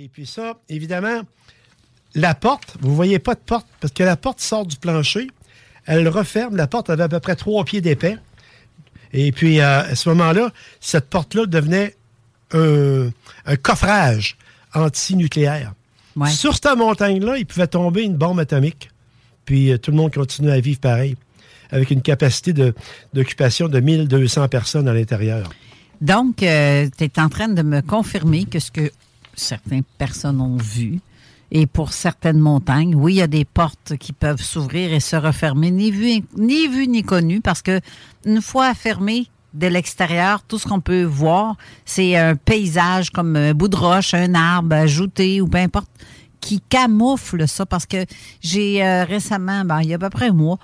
Et puis ça, évidemment, la porte, vous voyez pas de porte parce que la porte sort du plancher. Elle referme. La porte avait à peu près trois pieds d'épais. Et puis, euh, à ce moment-là, cette porte-là devenait un, un coffrage antinucléaire. Ouais. Sur cette montagne-là, il pouvait tomber une bombe atomique. Puis euh, tout le monde continue à vivre pareil, avec une capacité de- d'occupation de, 1200 personnes à l'intérieur. Donc, tu es en train de me confirmer que ce que certaines personnes ont vu, et pour certaines montagnes, oui, il y a des portes qui peuvent s'ouvrir et se refermer, ni vu ni, vu, ni connu, parce que une fois fermées de l'extérieur, tout ce qu'on peut voir, c'est un paysage comme un bout de roche, un arbre ajouté ou peu importe, qui camoufle ça. Parce que j'ai euh, récemment, ben, il y a à peu près un mois,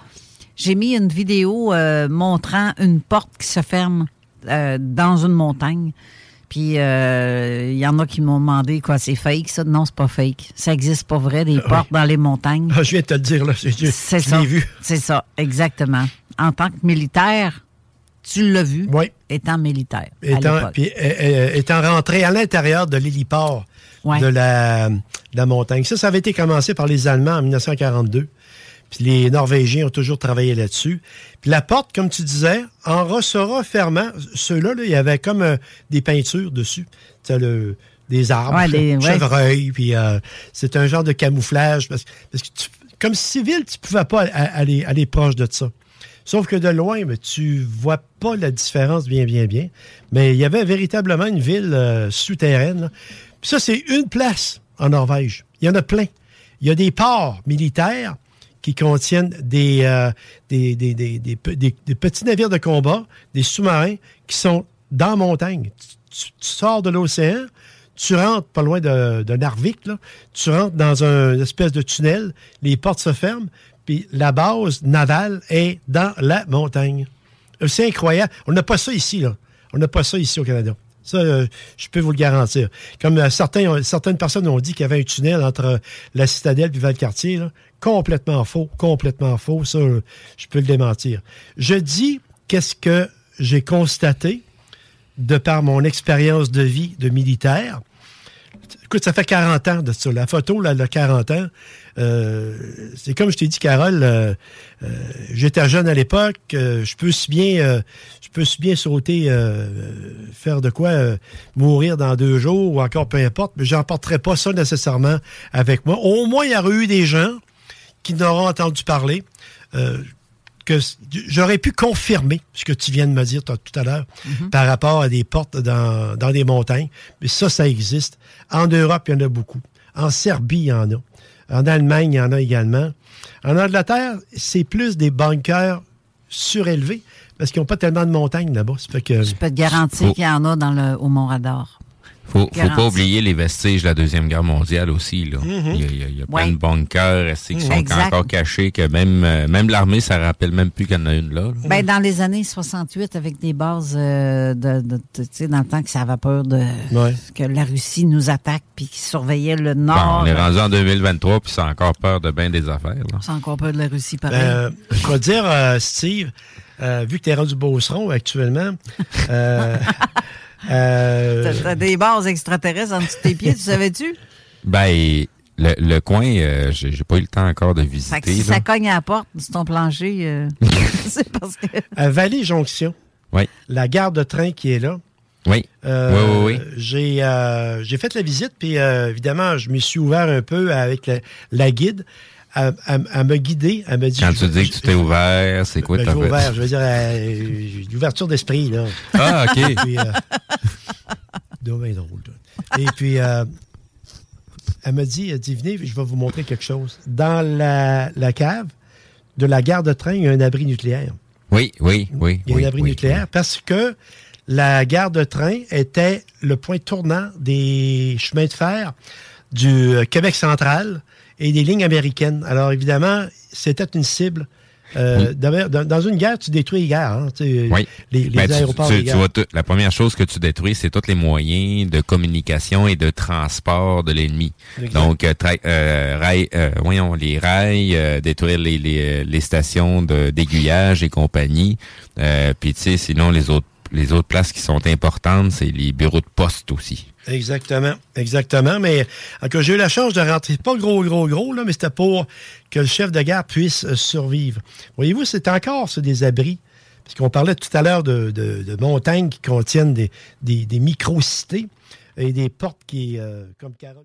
j'ai mis une vidéo euh, montrant une porte qui se ferme euh, dans une montagne. Puis euh, il y en a qui m'ont demandé quoi, c'est fake ça? Non, c'est pas fake. Ça existe pas vrai des portes dans les montagnes. Ah, je viens de te le dire, là. C'est ça. vu. C'est ça, exactement. En tant que militaire, tu l'as vu Oui. étant militaire. à Étant, l'époque. puis, euh, euh, étant rentré à l'intérieur de l'héliport Ouais. de, la, de la montagne. Ça, ça avait été commencé par les Allemands en 1942. Puis les Norvégiens ont toujours travaillé là-dessus. Puis la porte, comme tu disais, en ressort fermant, ceux-là, là, il y avait comme euh, des peintures dessus. Tu sais, le- des arbres, Ouais, des- ouais. chevreuils, puis euh, c'est un genre de camouflage. Parce, parce que tu- comme civil, tu pouvais pas aller, aller proche de ça. Sauf que de loin, mais tu vois pas la différence bien, bien, bien. Mais il y avait véritablement une ville euh, souterraine. là. Puis ça, c'est une place en Norvège. Il y en a plein. Il y a des ports militaires qui contiennent des, euh, des, des, des- des pe- des- des petits navires de combat, des sous-marins qui sont dans la montagne. Tu, sors de l'océan, tu rentres pas loin de, de Narvik, là, tu rentres dans un espèce de tunnel, les portes se ferment, puis la base navale est dans la montagne. Euh, C'est incroyable. On n'a pas ça ici, là. On n'a pas ça ici au Canada. Ça, euh, je peux vous le garantir. Comme euh, certaines personnes ont dit qu'il y avait un tunnel entre euh, la citadelle et Valcartier, là. complètement faux, complètement faux. Ça, je peux le démentir. Je dis qu'est-ce que j'ai constaté de par mon expérience de vie de militaire. Écoute, ça fait 40 ans de ça. La photo, là, de 40 ans, euh, c'est comme je t'ai dit, Carole, euh, euh, j'étais jeune à l'époque, je peux si bien, je sauter, faire de quoi, mourir dans deux jours ou encore peu importe, mais j'emporterai pas ça nécessairement avec moi. Au moins, il y aurait eu des gens qui n'auront entendu parler. Que j'aurais pu confirmer ce que tu viens de me dire toi, tout à l'heure par rapport à des portes dans, dans des montagnes. Mais ça, ça existe. En Europe, il y en a beaucoup. En Serbie, il y en a. En Allemagne, il y en a également. En Angleterre, c'est plus des bunkers surélevés parce qu'ils n'ont pas tellement de montagnes là-bas. Je peux te garantir Faut- qu'il y en a dans le, au Mont-Radar. Faut, faut pas oublier les vestiges de la Deuxième Guerre mondiale aussi. Là. Mm-hmm. Il y a, il y a- il y a Ouais. plein de bunkers qui sont Exact. encore cachés, que même, euh, même l'armée, ça rappelle même plus qu'il y en a une là. là. Ben, dans les années 68, avec des bases euh, de, dans le temps que ça avait peur de Ouais. que la Russie nous attaque puis qu'ils surveillaient le Bon, nord. on est rendu en 2023, puis c'est encore peur de bien des affaires. Là. C'est encore peur de la Russie, pareil. Euh, je vais dire, euh, Steve, euh, vu que tu es rendu Beauceron actuellement, euh, euh, T'as des bases extraterrestres en dessous de tes pieds, tu savais-tu? Ben, le, le coin, euh, j'ai pas eu le temps encore de Fait que visiter. si là. ça cogne à la porte sur ton plancher, euh, c'est parce que. à Vallée-Jonction, Oui. la gare de train qui est là, Oui. Euh, oui, oui, oui. J'ai euh, j'ai fait la visite, puis euh, évidemment, je me suis ouvert un peu avec la, la guide. Elle m'a guidé. Elle m'a dit. Quand je- tu dis que tu t'es ouvert, c'est quoi Ben, ta ouvert, je veux dire, euh, l'ouverture d'esprit, là. Ah, OK. Puis, drôle. Et puis, euh, elle m'a dit, elle dit, venez, je vais vous montrer quelque chose. Dans la, la cave de la gare de train, il y a un abri nucléaire. Oui, oui, oui. Il y a oui, un abri oui, nucléaire parce que la gare de train était le point tournant des chemins de fer du euh, Québec central et des lignes américaines. Alors, évidemment, c'était une cible. Euh, dans, dans une guerre, tu détruis les gares. hein, tu Oui. Les, les Ben, tu- aéroports, tu, les tu gares. vois la première chose que tu détruis, c'est tous les moyens de communication et de transport de l'ennemi. Donc, euh, euh, rail- euh, voyons, les rails, euh, détruire les, les, les stations d'aiguillage et compagnie. Euh, Puis, tu sais, sinon, les autres les autres places qui sont importantes, c'est les bureaux de poste aussi. Exactement, exactement. Mais j'ai eu la chance de rentrer, pas gros, gros, gros, là, mais c'était pour que le chef de gare puisse euh, survivre. Voyez-vous, c'est encore ça, des abris. Parce parlait tout à l'heure de, de- montagnes qui contiennent des, des, des micro-cités et des portes qui, euh, comme Carole.